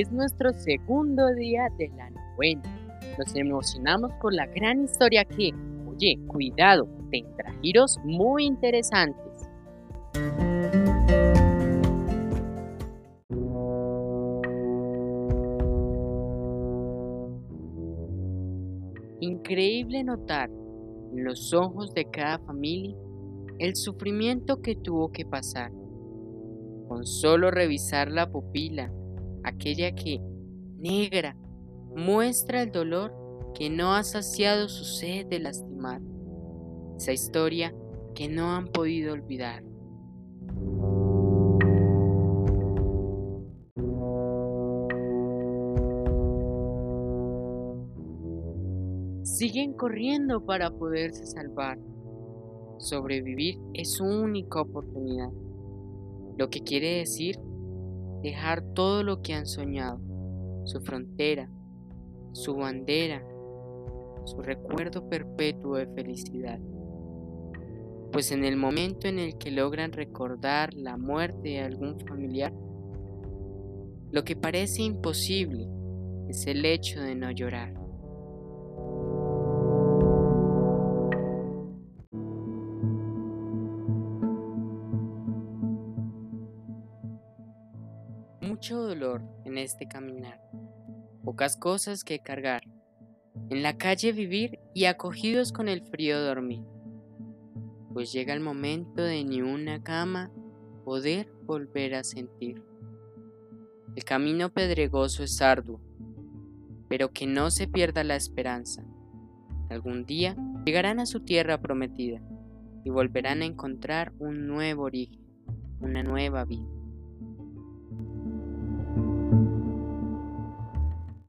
es nuestro segundo día de la novena. Nos emocionamos por la gran historia que, oye, cuidado, tendrá giros muy interesantes. Increíble notar en los ojos de cada familia el sufrimiento que tuvo que pasar. Con solo revisar la pupila aquella que, negra, muestra el dolor que no ha saciado su sed de lastimar, esa historia que no han podido olvidar. Siguen corriendo para poderse salvar. Sobrevivir es su única oportunidad, lo que quiere decir dejar todo lo que han soñado, su frontera, su bandera, su recuerdo perpetuo de felicidad. Pues en el momento en el que logran recordar la muerte de algún familiar, lo que parece imposible es el hecho de no llorar. Mucho dolor en este caminar, pocas cosas que cargar, en la calle vivir y acogidos con el frío dormir, pues llega el momento de ni una cama poder volver a sentir. El camino pedregoso es arduo, pero que no se pierda la esperanza. Algún día llegarán a su tierra prometida y volverán a encontrar un nuevo origen, una nueva vida.